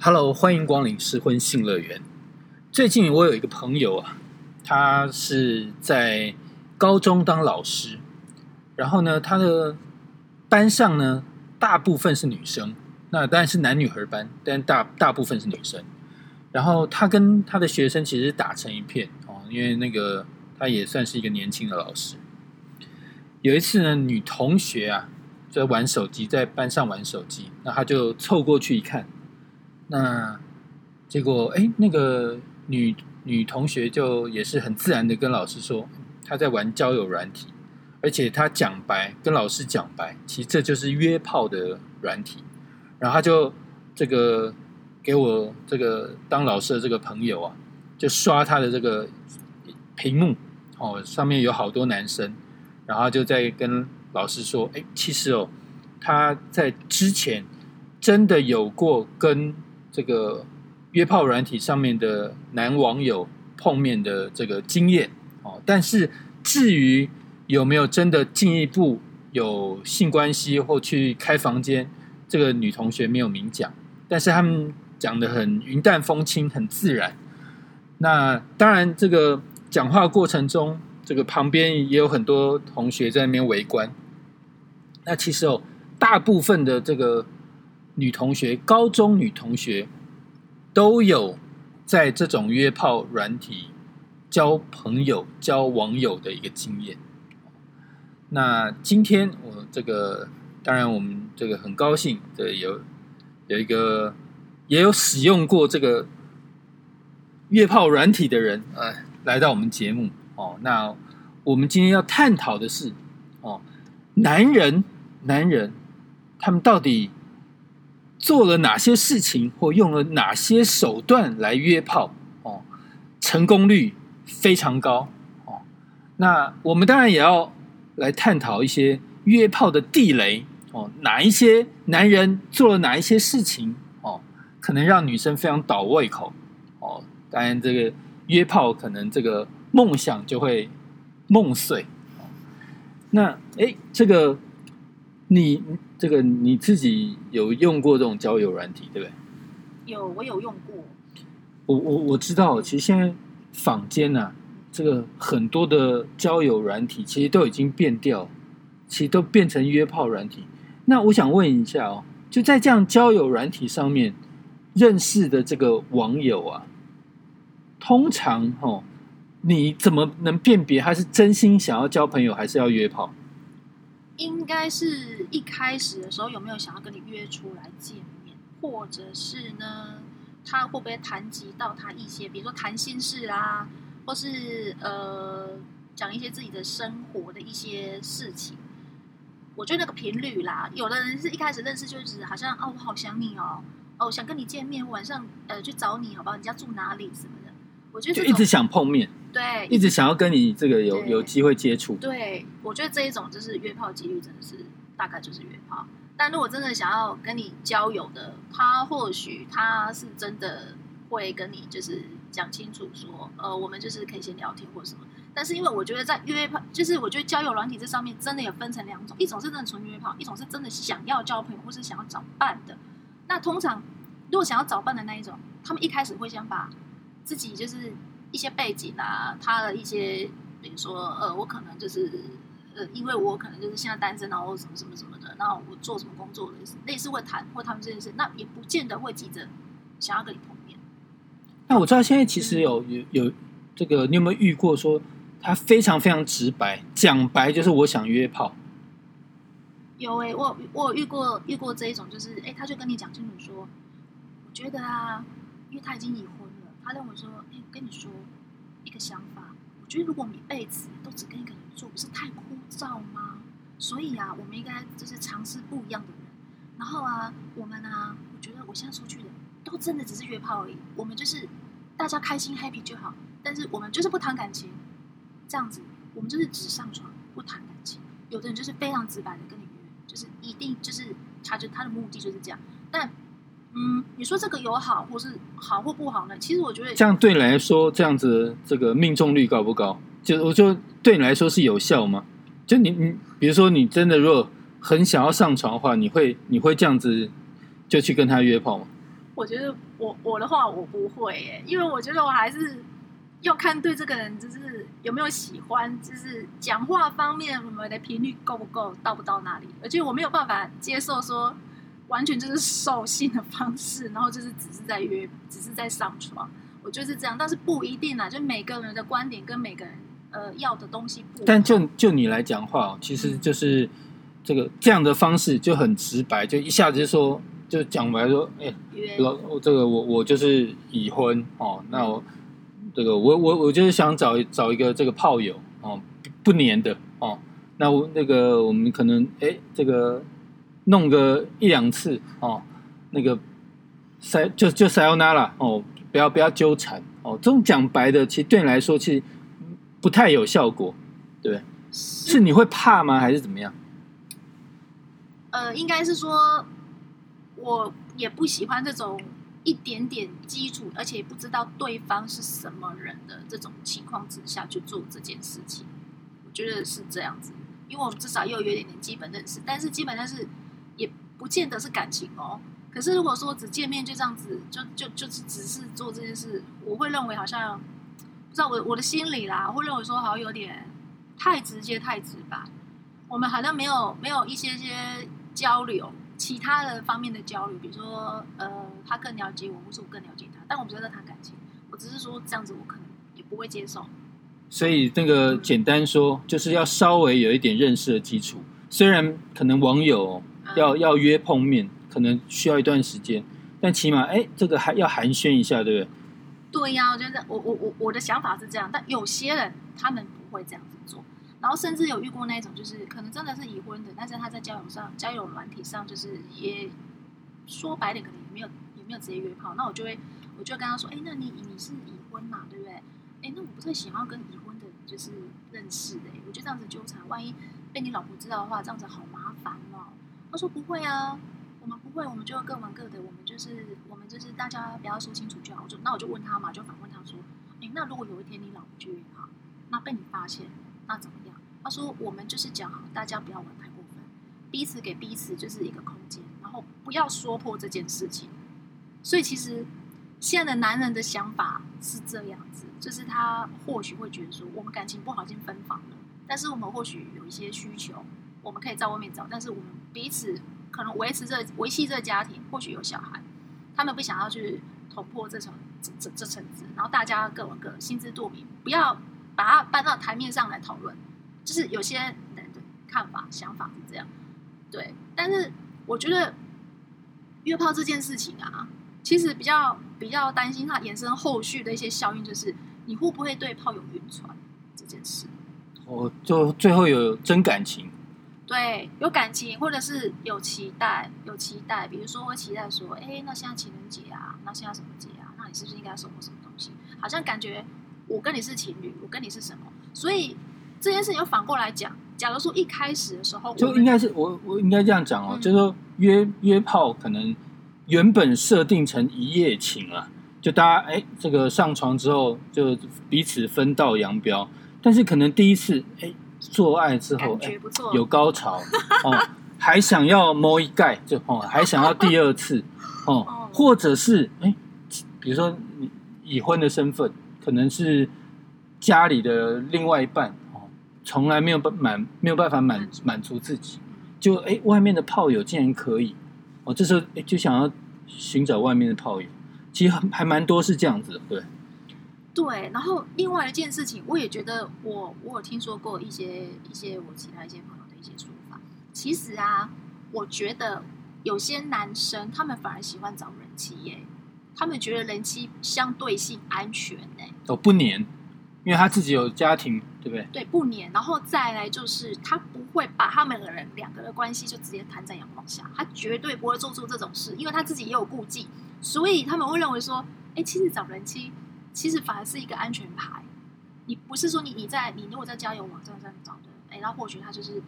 Hello，欢迎光临失婚性乐园。最近我有一个朋友啊，他是在高中当老师，然后呢，他的班上呢大部分是女生，那当然是男女合班，但大大部分是女生。然后他跟他的学生其实打成一片哦，因为那个他也算是一个年轻的老师。有一次呢，女同学啊在玩手机，在班上玩手机，那他就凑过去一看，那结果哎，那个女女同学就也是很自然的跟老师说，她在玩交友软体，而且她讲白跟老师讲白，其实这就是约炮的软体，然后他就这个。给我这个当老师的这个朋友啊，就刷他的这个屏幕哦，上面有好多男生，然后就在跟老师说：“哎，其实哦，他在之前真的有过跟这个约炮软体上面的男网友碰面的这个经验哦，但是至于有没有真的进一步有性关系或去开房间，这个女同学没有明讲，但是他们。”讲的很云淡风轻，很自然。那当然，这个讲话过程中，这个旁边也有很多同学在那边围观。那其实哦，大部分的这个女同学，高中女同学都有在这种约炮软体交朋友、交网友的一个经验。那今天我这个，当然我们这个很高兴，这有有一个。也有使用过这个约炮软体的人，呃，来到我们节目哦。那我们今天要探讨的是，哦，男人，男人，他们到底做了哪些事情，或用了哪些手段来约炮？哦，成功率非常高。哦，那我们当然也要来探讨一些约炮的地雷。哦，哪一些男人做了哪一些事情哦？可能让女生非常倒胃口哦，当然这个约炮可能这个梦想就会梦碎哦。那哎，这个你这个你自己有用过这种交友软体对不对？有，我有用过。我我我知道，其实现在坊间呐，这个很多的交友软体其实都已经变掉，其实都变成约炮软体。那我想问一下哦，就在这样交友软体上面。认识的这个网友啊，通常哦，你怎么能辨别他是真心想要交朋友，还是要约炮？应该是一开始的时候有没有想要跟你约出来见面，或者是呢，他会不会谈及到他一些，比如说谈心事啊，或是呃讲一些自己的生活的一些事情？我觉得那个频率啦，有的人是一开始认识就是好像哦，我好想你哦。哦，想跟你见面，晚上呃去找你，好不好？你家住哪里什么的？我觉得就一直想碰面，对，一直想要跟你这个有有机会接触。对，我觉得这一种就是约炮几率真的是大概就是约炮。但如果真的想要跟你交友的，他或许他是真的会跟你就是讲清楚说，呃，我们就是可以先聊天或什么。但是因为我觉得在约炮，就是我觉得交友软体这上面真的有分成两种，一种是真的纯约炮，一种是真的想要交朋友或是想要找伴的。那通常，如果想要找伴的那一种，他们一开始会先把自己就是一些背景啊，他的一些，比如说，呃，我可能就是，呃，因为我可能就是现在单身，然后什么什么什么的，然后我做什么工作类似类似会谈或他们这件事，那也不见得会急着想要跟你碰面。那我知道现在其实有有有这个，你有没有遇过说他非常非常直白，讲白就是我想约炮。有诶，我我遇过遇过这一种，就是诶，他就跟你讲清楚说，我觉得啊，因为他已经已婚了，他跟我说，诶，跟你说一个想法，我觉得如果我们一辈子都只跟一个人做，不是太枯燥吗？所以啊，我们应该就是尝试不一样的人。然后啊，我们啊，我觉得我现在出去的都真的只是约炮而已，我们就是大家开心 happy 就好，但是我们就是不谈感情，这样子，我们就是只上床不谈感情。有的人就是非常直白的跟你约。就是一定就是他就他的目的就是这样，但嗯，你说这个有好或是好或不好呢？其实我觉得这样对你来说，这样子这个命中率高不高？就我就对你来说是有效吗？就你你比如说你真的如果很想要上床的话，你会你会这样子就去跟他约炮吗？我觉得我我的话我不会耶，因为我觉得我还是要看对这个人就是有没有喜欢，就是讲话方面我们的频率够不够，到不到那里，而且我没有办法接受说完全就是兽性的方式，然后就是只是在约，只是在上床，我觉得是这样，但是不一定啊，就每个人的观点跟每个人呃要的东西不但就就你来讲话哦，其实就是这个这样的方式就很直白，就一下子就说就讲白说，哎、约老我这个我我就是已婚哦，那我这个我我我就是想找找一个这个炮友哦，不粘的哦，那我那个我们可能哎这个弄个一两次哦，那个塞就就塞欧娜啦哦，不要不要纠缠哦，这种讲白的，其实对你来说其实不太有效果，对不对？是你会怕吗？还是怎么样？呃，应该是说，我也不喜欢这种一点点基础，而且不知道对方是什么人的这种情况之下去做这件事情。我觉得是这样子，因为我们至少又有一点点基本认识，但是基本认识也不见得是感情哦。可是如果说只见面就这样子，就就就只是做这件事，我会认为好像不知道我我的心里啦，我会认为说好像有点太直接太直白。我们好像没有没有一些些交流，其他的方面的交流，比如说呃，他更了解我，或是我更了解他，但我不是在谈感情，我只是说这样子，我可能也不会接受。所以那个简单说，就是要稍微有一点认识的基础。虽然可能网友要要约碰面，可能需要一段时间，但起码哎，这个还要寒暄一下，对不对？对呀、我觉得我我我我的想法是这样，但有些人他们不会这样子做，然后甚至有遇过那种，就是可能真的是已婚的，但是他在交友上交友软体上，就是也说白点，可能也没有也没有直接约炮，那我就会我就会跟他说，哎，那你你是已婚嘛，对不对？哎，那我不太喜欢跟已婚的就是认识的，我觉得这样子纠缠，万一被你老婆知道的话，这样子好麻烦哦。他说不会啊，我们不会，我们就各玩各的，我们就是我们就是大家不要说清楚就好。我就那我就问他嘛，就反问他说，诶，那如果有一天你老婆去约炮，那被你发现，那怎么样？他说我们就是讲好，大家不要玩太过分，彼此给彼此就是一个空间，然后不要说破这件事情。所以其实现在的男人的想法是这样子，就是他或许会觉得说，我们感情不好已经分房了，但是我们或许有一些需求，我们可以在外面找，但是我们彼此可能维持这维系这个家庭，或许有小孩，他们不想要去捅破这层这这这层纸，然后大家各玩各，心知肚明，不要把它搬到台面上来讨论。就是有些人的看法、想法是这样，对。但是我觉得约炮这件事情啊，其实比较比较担心它衍生后续的一些效应，就是你会不会对炮友晕船这件事。我就最后有真感情，对，有感情，或者是有期待，有期待。比如说，我期待说，哎，那现在情人节啊，那现在什么节啊？那你是不是应该送我什么东西？好像感觉我跟你是情侣，我跟你是什么？所以这件事情又反过来讲，假如说一开始的时候，就应该是我我应该这样讲哦，嗯就是说约约炮可能原本设定成一夜情啊，就大家哎这个上床之后就彼此分道扬镳，但是可能第一次哎做爱之后哎有高潮哦，还想要摸一盖就哦，还想要第二次哦哦，或者是哎，比如说你已婚的身份，可能是家里的另外一半哦，从来没有办满没有办法满满足。自己，就哎外面的炮友竟然可以哦，这时候哎就想要寻找外面的炮友，其实还还蛮多是这样子的，对，对，然后另外一件事情，我也觉得我我有听说过一些一些我其他一些朋友的一些说法。其实啊，我觉得有些男生他们反而喜欢找人妻耶，他们觉得人妻相对性安全呢，哦不黏，因为他自己有家庭，对不对？对，不黏。然后再来就是他不会把他们的人两个的关系就直接摊在阳光下，他绝对不会做出这种事，因为他自己也有顾忌，所以他们会认为说，哎，其实找人妻其实反而是一个安全牌。你不是说你你在你如果在交友网站上找的，哎，那或许他就是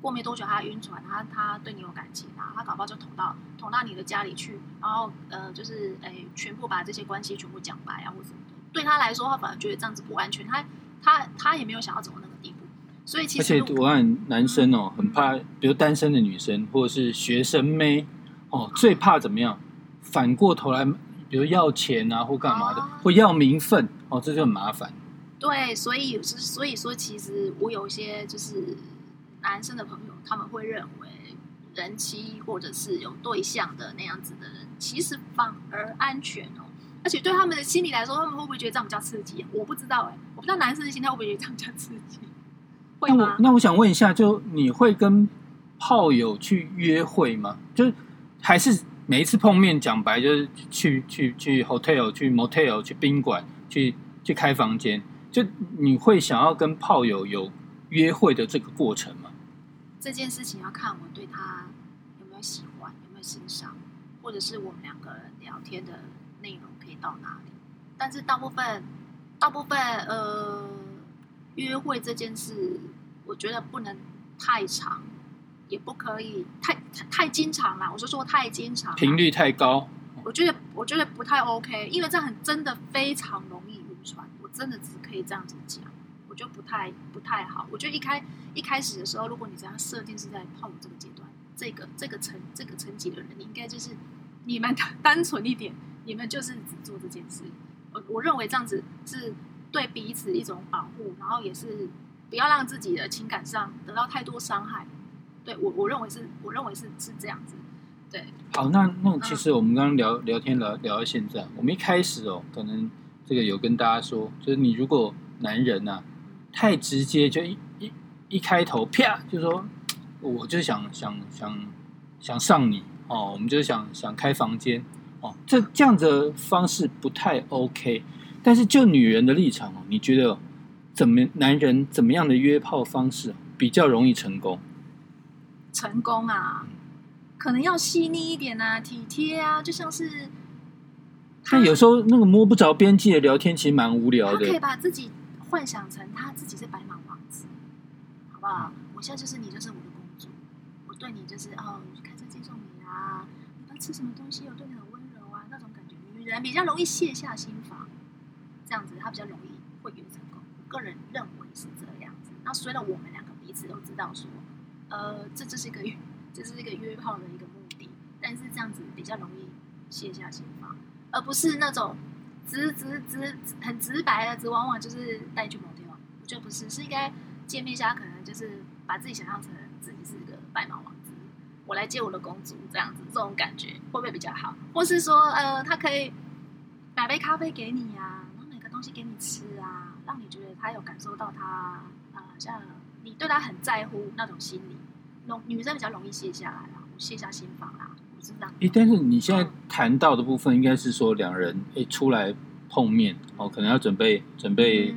过没多久他晕船，他他对你有感情啊，他搞不好就捅到捅到你的家里去，然后呃就是哎全部把这些关系全部讲白啊或什么的，对他来说他反而觉得这样子不安全，他他他也没有想要走到那个地步，所以其而且我看男生哦，很怕，比如单身的女生或者是学生妹哦，最怕怎么样？反过头来，比如要钱啊或干嘛的，哦或要名分哦，这就很麻烦。对，所以是所以说，其实我有一些就是男生的朋友，他们会认为人妻或者是有对象的那样子的人，其实反而安全哦。而且对他们的心理来说，他们会不会觉得这样比较刺激、啊？我不知道哎、我不知道男生的心态会不会觉得这样比较刺激？会那我吗？那我想问一下，就你会跟炮友去约会吗？就是还是每一次碰面，讲白就是去去去 hotel、去 motel、去宾馆、去去开房间，就你会想要跟炮友有约会的这个过程吗？这件事情要看我对他有没有喜欢，有没有欣赏，或者是我们两个聊天的内容可以到哪里。但是大部分，大部分呃，约会这件事，我觉得不能太长，也不可以太太太经常啦。我就说太经常，频率太高，我觉得我觉得不太 OK，因为这样很真的非常容易晕船。我真的只可以这样子讲，我觉得不太不太好。我觉得一开一开始的时候，如果你这样设定是在泡友这个阶段，这个这个层这个层级的人，你应该就是你们 单纯一点，你们就是只做这件事。我我认为这样子是对彼此一种保护，然后也是不要让自己的情感上得到太多伤害。对我我认为是我认为是是这样子。对，好，那那嗯其实我们刚刚聊聊天聊聊到现在，我们一开始哦，可能这个有跟大家说，就是你如果男人呐、太直接，就一一一开头啪就说，我就想想想想上你哦，我们就想想开房间哦，这这样子的方式不太 OK。但是就女人的立场哦，你觉得怎么男人怎么样的约炮方式比较容易成功？成功啊，可能要细腻一点啊，体贴啊，就像是但有时候那个摸不着边际的聊天，其实蛮无聊的他可以。把自己幻想成他自己是白马王子，好不好？我现在就是你，就是我的公主，我对你就是哦，开车接送你啊，你要吃什么东西，我对你很温柔啊，那种感觉，女人比较容易卸下心防，这样子她比较容易会约成功。我个人认为是这样子。那虽然我们两个彼此都知道说，呃，这就是一个约，这是一个约炮的一个目的，但是这样子比较容易卸下心防，而不是那种直直直很直白的，直往往就是带去某地方。我觉得不是，是应该见面下可能就是把自己想象成自己是一个白马王子，我来接我的公主这样子，这种感觉会不会比较好？或是说，呃，他可以买杯咖啡给你呀、然后买个东西给你吃啊，让你觉得他有感受到他呃，像你对他很在乎那种心理，容女生比较容易卸下来啦，卸下心防啦，我是这样。诶，但是你现在谈到的部分，应该是说两人诶出来碰面哦，可能要准备准备嗯，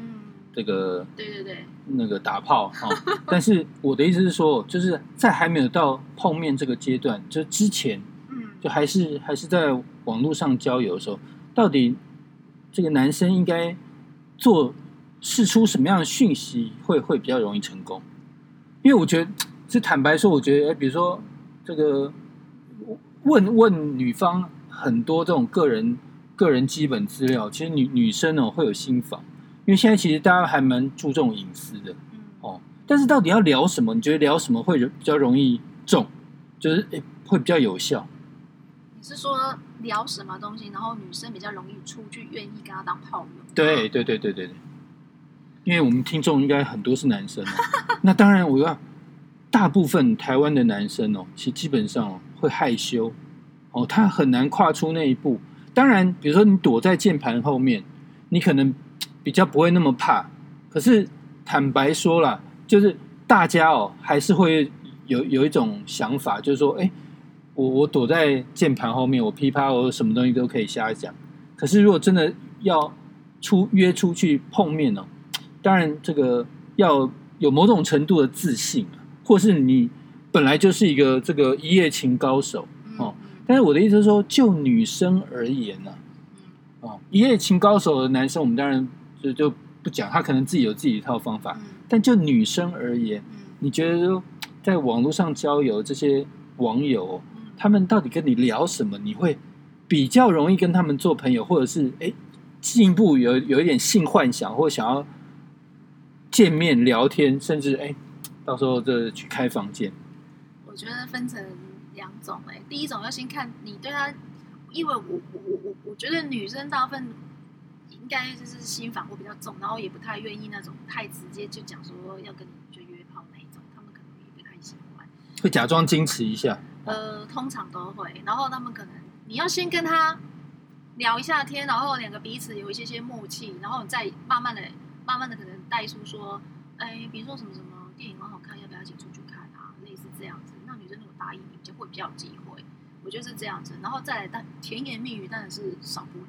这个对对对，那个打炮哦。但是我的意思是说，就是在还没有到碰面这个阶段，就之前嗯，就还是还是在网络上交友的时候，到底这个男生应该做试出什么样的讯息会会比较容易成功？因为我觉得，是坦白说，我觉得，诶比如说这个问问女方很多这种个人个人基本资料，其实女女生哦会有心防，因为现在其实大家还蛮注重隐私的。嗯，哦，但是到底要聊什么？你觉得聊什么会比较容易中？就是诶会比较有效？你是说聊什么东西，然后女生比较容易出去，愿意跟他当炮友？对对对对对对，因为我们听众应该很多是男生哦，那当然我要大部分台湾的男生哦，其实基本上哦会害羞哦，他很难跨出那一步。当然，比如说你躲在键盘后面，你可能比较不会那么怕。可是坦白说啦，就是大家哦还是会有有一种想法，就是说，哎，我我躲在键盘后面，我噼啪，我什么东西都可以瞎讲。可是如果真的要出约出去碰面哦，当然这个要有某种程度的自信，或是你本来就是一个这个一夜情高手。嗯哦但是我的意思是说，就女生而言呢、嗯哦，一夜情高手的男生，我们当然就就不讲，他可能自己有自己一套方法。嗯但就女生而言，嗯你觉得说在网络上交友这些网友，嗯他们到底跟你聊什么？你会比较容易跟他们做朋友，或者是哎进一步有有一点性幻想，或想要见面聊天，甚至哎到时候就去开房间。我觉得分成两种哎、第一种要先看你对他，因为我我我我我觉得女生大部分应该就是心防会比较重，然后也不太愿意那种太直接就讲说要跟你就约炮那一种，他们可能也不太喜欢。会假装矜持一下。呃，通常都会，然后他们可能你要先跟他聊一下天，然后两个彼此有一些些默契，然后再慢慢的、慢慢的可能带出说，哎，比如说什么什么电影很好看，要不要一起出去看啊？类似这样子，那女生如果答应你，就会比较有机会。我觉得是这样子，然后再来，但甜言蜜语当然是少不了。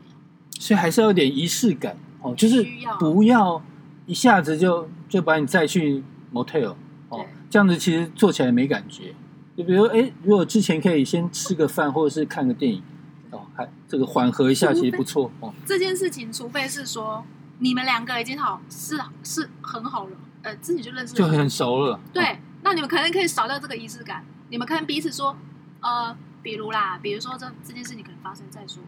所以还是要有点仪式感哦，就是不要一下子就就把你载去 motel 哦对，这样子其实做起来没感觉。就比如，哎，如果之前可以先吃个饭或者是看个电影，哦，还这个缓和一下，其实不错哦。这件事情，除非是说你们两个已经好是是很好了，呃，自己就认识就很熟了。哦，对，那你们可能可以少掉这个仪式感。你们可能彼此说，呃，比如啦，比如说这这件事情可能发生在说，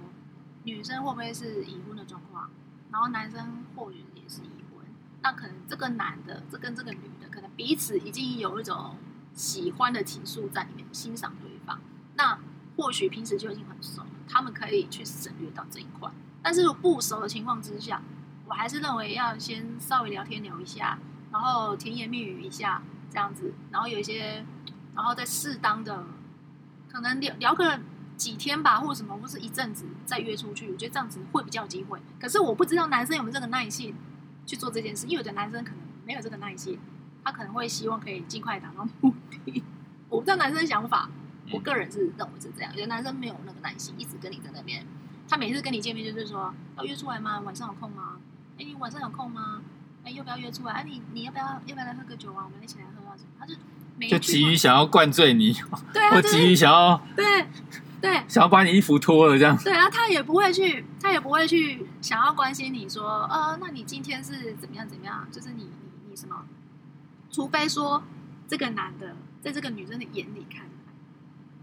女生会不会是已婚的状况，然后男生或许也是已婚，那可能这个男的，这跟这个女的，可能彼此已经有一种喜欢的情愫在里面，欣赏对方。那或许平时就已经很熟，他们可以去省略到这一块。但是不熟的情况之下，我还是认为要先稍微聊天聊一下，然后甜言蜜语一下这样子，然后有一些，然后再适当的，可能聊聊个几天吧，或者什么，或是一阵子再约出去，我觉得这样子会比较有机会。可是我不知道男生有没有这个耐性去做这件事，因为有的男生可能没有这个耐性，他可能会希望可以尽快达到目的。我不知道男生的想法，我个人是认为是这样，有的男生没有那个耐心，一直跟你在那边，他每次跟你见面就是说要约出来吗？晚上有空吗？哎，你晚上有空吗？哎，要不要约出来？哎、你你要不要要不要来喝个酒啊？我们一起来喝啊什么？他就就急于想要灌醉你，对急于想要对对想要把你衣服脱了这样。对啊，他也不会去，他也不会去想要关心你说，呃，那你今天是怎么样怎么样？就是你你你什么？除非说这个男的在这个女生的眼里看来，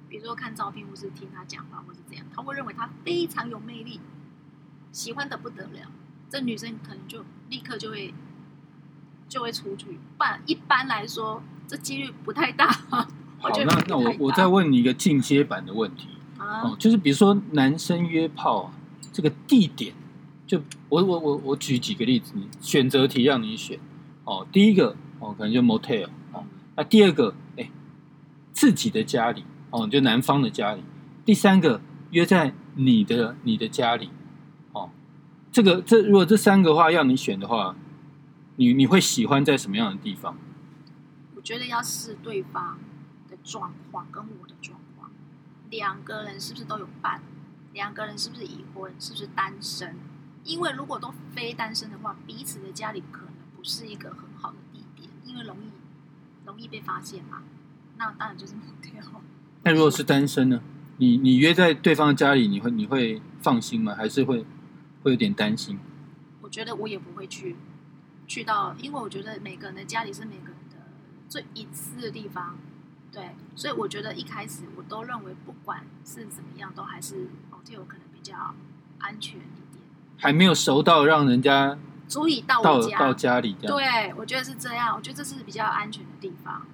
比如说看照片，或是听他讲话，或是怎样，他会认为他非常有魅力，喜欢的不得了，这女生可能就立刻就会就会出去。不然一般来说，这几率不太大。好，那那我我再问你一个进阶版的问题啊哦，就是比如说男生约炮啊，这个地点，就我我我我举几个例子，你选择题让你选哦。第一个哦，可能就 motel 哦，那第二个哎，自己的家里哦，就男方的家里。第三个约在你的你的家里哦，这个这如果这三个话要你选的话，你你会喜欢在什么样的地方？我觉得要视对方的状况跟我的状况，两个人是不是都有伴，两个人是不是已婚，是不是单身？因为如果都非单身的话，彼此的家里可能不是一个很好的地点，因为容易容易被发现嘛。那当然就是 motel。那如果是单身呢？你你约在对方家里，你会你会放心吗？还是会会有点担心？我觉得我也不会去去到，因为我觉得每个人的家里是每个最隐私的地方，对，所以我觉得一开始我都认为，不管是怎么样，都还是 motel 可能比较安全一点，还没有熟到让人家足以到到。到家里这样。对，我觉得是这样，我觉得这是比较安全的地方。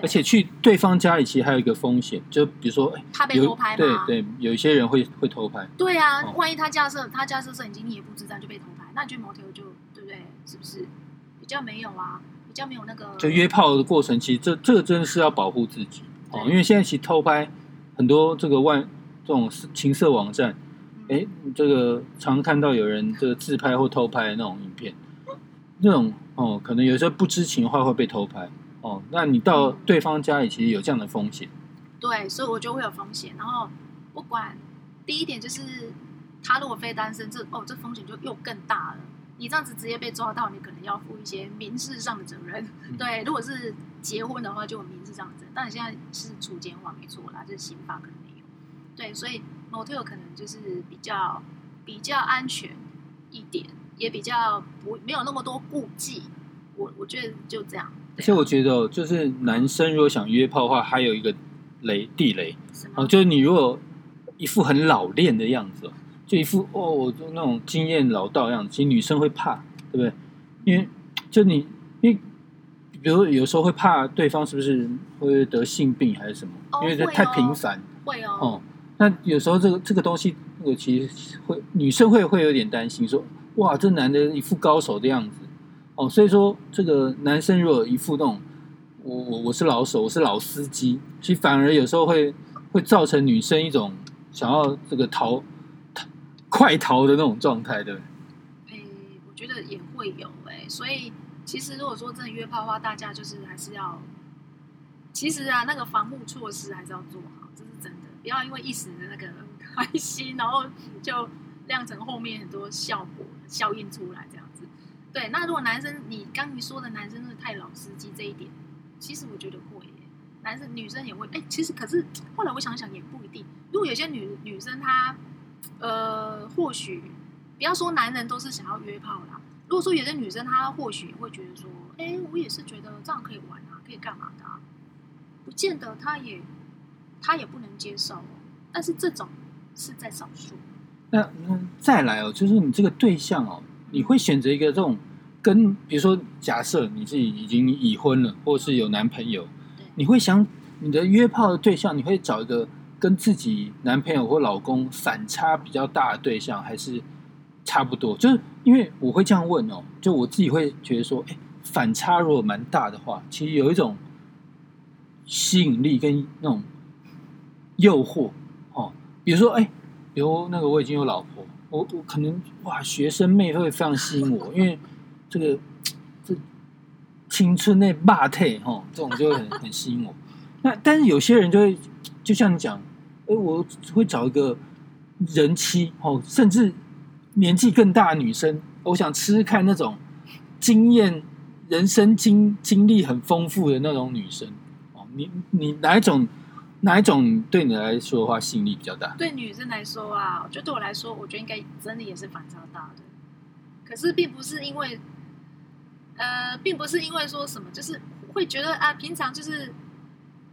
而且去对方家里其实还有一个风险，就比如说哎怕被偷拍嘛？对对，有一些人会会偷拍。对啊，哦万一他架设他架设摄影机，你也不知道就被偷拍，那你去 motel 就对不对？是不是比较没有啊？比较没有那个就约炮的过程，其实这这个真的是要保护自己哦，因为现在其实偷拍很多这个外这种情色网站，嗯哎，这个常看到有人这个自拍或偷拍的那种影片，那种哦，可能有时候不知情的话会被偷拍哦。那你到嗯对方家里，其实有这样的风险。对，所以我就会有风险。然后不管第一点就是，他如果非单身，这哦这风险就又更大了。你这样子直接被抓到，你可能要负一些民事上的责任。嗯 对，如果是结婚的话，就有民事上的责任。但你现在是处监化没错啦，就是刑法可能没有。对，所以 motel 可能就是比较比较安全一点，也比较不没有那么多顾忌。我我觉得就这样。而且我觉得哦，就是男生如果想约炮的话，还有一个雷地雷哦，就是你如果一副很老练的样子哦，就一副哦，我就那种经验老道的样子，其实女生会怕，对不对？因为就你，因为比如有时候会怕对方是不是会得性病还是什么，哦因为这太频繁会哦哦。那有时候这个这个东西我其实会女生会会有点担心，说哇，这男的一副高手的样子哦，所以说这个男生如果一副那种我我我是老手，我是老司机，其实反而有时候会会造成女生一种想要这个逃逃快逃的那种状态，对不对？我觉得也会有诶，所以其实如果说真的约炮的话，大家就是还是要，其实啊，那个防护措施还是要做好，这是真的，不要因为一时的那个开心，然后就酿成后面很多效果效应出来这样子。对，那如果男生你刚你说的男生是太老司机这一点，其实我觉得会，男生女生也会。哎，其实可是后来我想想也不一定，如果有些女女生她呃，或许不要说男人都是想要约炮啦。如果说有些女生她或许会觉得说，哎，我也是觉得这样可以玩啊，可以干嘛的啊，不见得她也她也不能接受哦。但是这种是在少数。那那再来哦，就是你这个对象哦，你会选择一个这种跟，比如说假设你自己已经已婚了，或是有男朋友，对你会想你的约炮的对象，你会找一个跟自己男朋友或老公反差比较大的对象，还是差不多？就是因为我会这样问哦，就我自己会觉得说，哎，反差如果蛮大的话，其实有一种吸引力跟那种诱惑哦，比如说，哎，比如那个我已经有老婆，我我可能哇，学生妹会非常吸引我，因为这个这青春那霸退哈，这种就会很很吸引我。那但是有些人就会，就像你讲，哎，我会找一个人妻哦，甚至年纪更大的女生，我想吃吃看那种经验、人生经经历很丰富的那种女生哦。你你哪一种哪一种对你来说的话吸引力比较大？对女生来说啊，我觉得对我来说，我觉得应该真的也是反差大的。可是并不是因为，呃，并不是因为说什么，就是会觉得啊，平常就是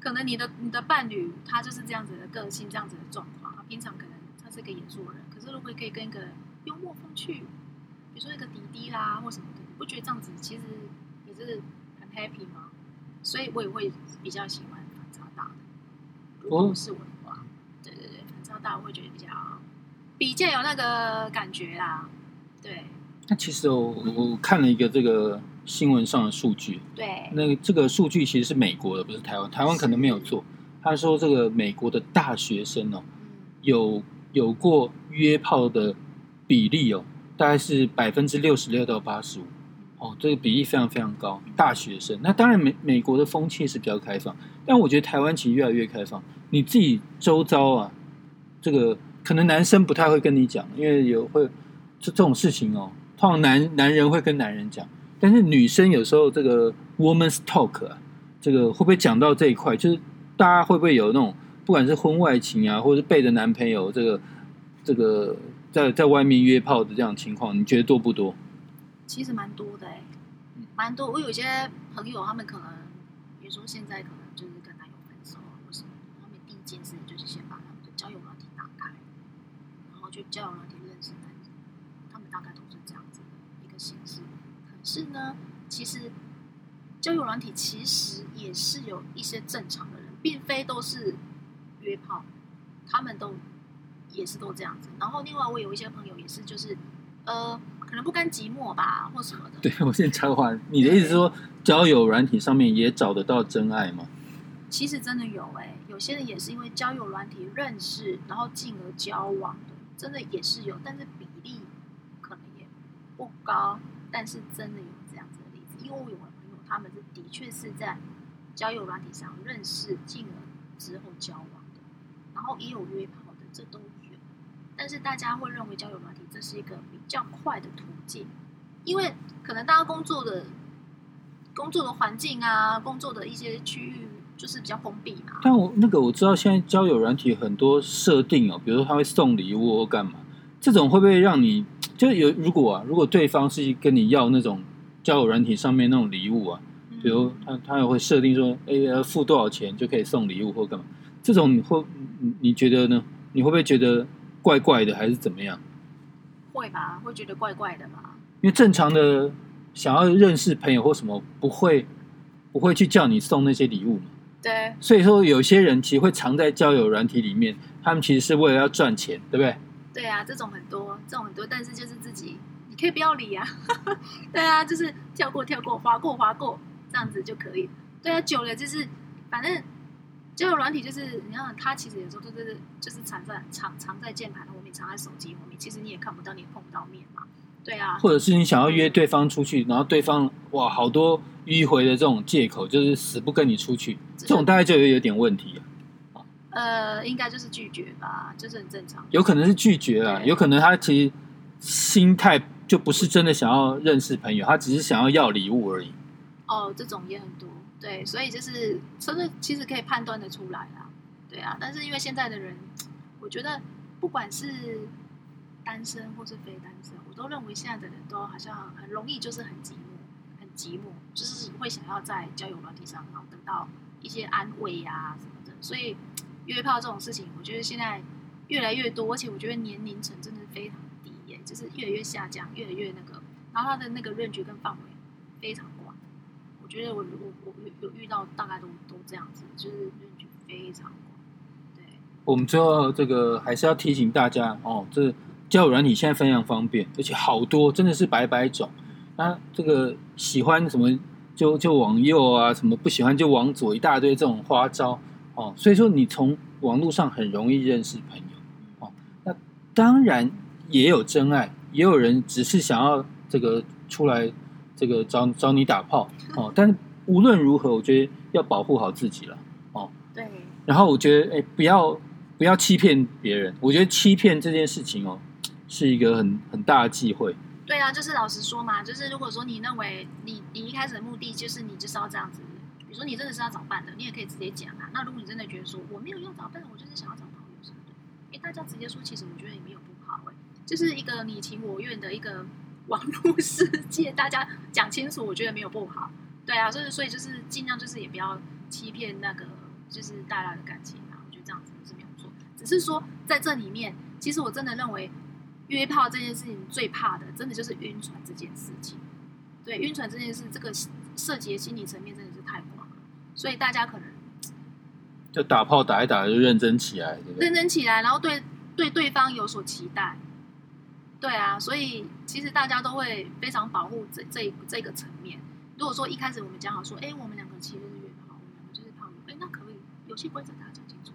可能你的你的伴侣他就是这样子的个性，这样子的状况，他平常可能他是个严肃人，可是如果可以跟一个幽默风趣，比如说一个弟弟啦或什么的，你不觉得这样子其实也是很 happy 吗？所以我也会比较喜欢反差大的。如果是我的话，对对对，反差大我会觉得比较比较有那个感觉啦。对那其实我我看了一个这个新闻上的数据，对，那个这个数据其实是美国的，不是台湾。台湾可能没有做。他说这个美国的大学生哦，嗯，有有过约炮的比例哦，大概是百分之六十六到八十五。哦，这个比例非常非常高。大学生，那当然美美国的风气是比较开放，但我觉得台湾其实越来越开放。你自己周遭啊，这个可能男生不太会跟你讲，因为有会这这种事情哦，通常男男人会跟男人讲，但是女生有时候这个 woman's talk 啊，这个会不会讲到这一块？就是大家会不会有那种不管是婚外情啊，或者是背着男朋友这个这个在在外面约炮的这样情况，你觉得多不多？其实蛮多的哎、蛮多。我有些朋友，他们可能，比如说现在可能就是跟男友分手啊或什么的，他们第一件事就是先把他们的交友软体打开，然后去交友软体认识男人，他们大概都是这样子的一个形式。可是呢，其实交友软体其实也是有一些正常的人，并非都是约炮，他们都也是都这样子。然后另外我有一些朋友也是就是呃，可能不甘寂寞吧，或什么的。对我先插话，你的意思是说交友软体上面也找得到真爱吗？其实真的有哎、有些人也是因为交友软体认识，然后进而交往的，真的也是有，但是比例可能也不高，但是真的有这样子的例子。因为我有朋友，他们是的确是在交友软体上认识，进而之后交往的，然后也有约炮的，这都有。但是大家会认为交友软体这是一个比较快的途径，因为可能大家工作的工作的环境啊，工作的一些区域就是比较封闭嘛。但我那个我知道现在交友软体很多设定哦，比如说他会送礼物或干嘛，这种会不会让你就有如果啊，如果对方是跟你要那种交友软体上面那种礼物啊，比如他他也会设定说，哎，要付多少钱就可以送礼物或干嘛，这种你会你你觉得呢？你会不会觉得怪怪的，还是怎么样？会吧，会觉得怪怪的吧？因为正常的想要认识朋友或什么，不会不会去叫你送那些礼物嘛。对，所以说，有些人其实会藏在交友软体里面，他们其实是为了要赚钱，对不对？对啊，这种很多，这种很多，但是就是自己，你可以不要理啊。对啊，就是跳过跳过，划过划过，这样子就可以。对啊，久了就是反正交友软体就是，你看它其实有时候就是就是藏在藏藏在键盘后面，藏在手机后面，其实你也看不到，你也碰不到面嘛。对啊，或者是你想要约对方出去，然后对方哇好多迂回的这种借口，就是死不跟你出去，这种大概就有有点问题了。呃，应该就是拒绝吧，就是很正常。有可能是拒绝了，有可能他其实心态就不是真的想要认识朋友，他只是想要要礼物而已。哦，这种也很多，对，所以就是真的其实可以判断的出来啦，对啊，但是因为现在的人，我觉得不管是单身或是非单身，我都认为现在的人都好像很容易就是很寂寞，很寂寞，就是会想要在交友软体上，然后得到一些安慰呀、什么的，所以约炮这种事情，我觉得现在越来越多，而且我觉得年龄层真的非常低耶，就是越来越下降，越来越那个，然后他的那个论据跟范围非常广。我觉得我我我有有遇到大概都都这样子，就是论据非常广。对，我们最后这个还是要提醒大家哦，这交友软体现在非常方便，而且好多真的是百百种。那这个喜欢什么就就往右啊，什么不喜欢就往左，一大堆这种花招哦。所以说你从网络上很容易认识朋友哦。那当然也有真爱，也有人只是想要这个出来这个找找你打炮哦。但是无论如何，我觉得要保护好自己了哦。对，然后我觉得，哎，不要不要欺骗别人。我觉得欺骗这件事情哦，是一个很很大的忌讳。对啊，就是老实说嘛，就是如果说你认为你你一开始的目的就是你就是要这样子，比如说你真的是要找伴的，你也可以直接讲啊。那如果你真的觉得说我没有要找伴，我就是想要找朋友什么的，哎，大家直接说，其实我觉得也没有不好哎、就是一个你情我愿的一个 网络世界，大家讲清楚，我觉得没有不好。对啊，所以所以就是尽量就是也不要欺骗那个就是大家的感情啊，我觉得这样子是没有错。只是说在这里面，其实我真的认为约炮这件事情最怕的，真的就是晕船这件事情。对，晕船这件事，这个涉及的心理层面，所以大家可能就打炮打一打就认真起来，对不对？认真起来，然后对对对方有所期待。对啊，所以其实大家都会非常保护这这这个层面。如果说一开始我们讲好说，哎，我们两个其实是约炮，我们两个就是炮友，哎，那可以游戏规则大家讲清楚，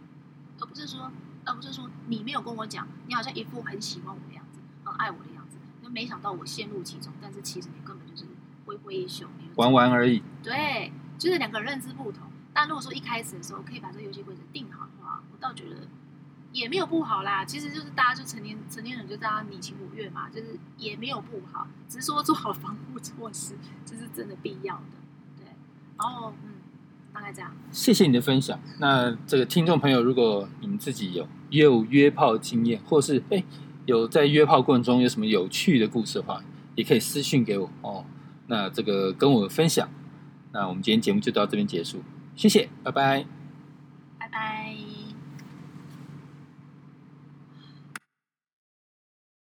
而不是说，而不是说你没有跟我讲，你好像一副很喜欢我的样子，很爱我的样子，那没想到我陷入其中，但是其实你根本就是挥挥衣袖，玩玩而已。对，就是两个人认知不同。但如果说一开始的时候可以把这个游戏规则定好的话，我倒觉得也没有不好啦。其实就是大家就成年成年人就大家你情我愿嘛，就是也没有不好，只是说做好防护措施，这是真的必要的。对，然后嗯，大概这样。谢谢你的分享。那这个听众朋友，如果你们自己有也有约炮经验，或是哎有在约炮过程中有什么有趣的故事的话，也可以私信给我哦。那这个跟我分享。那我们今天节目就到这边结束，谢谢，拜拜。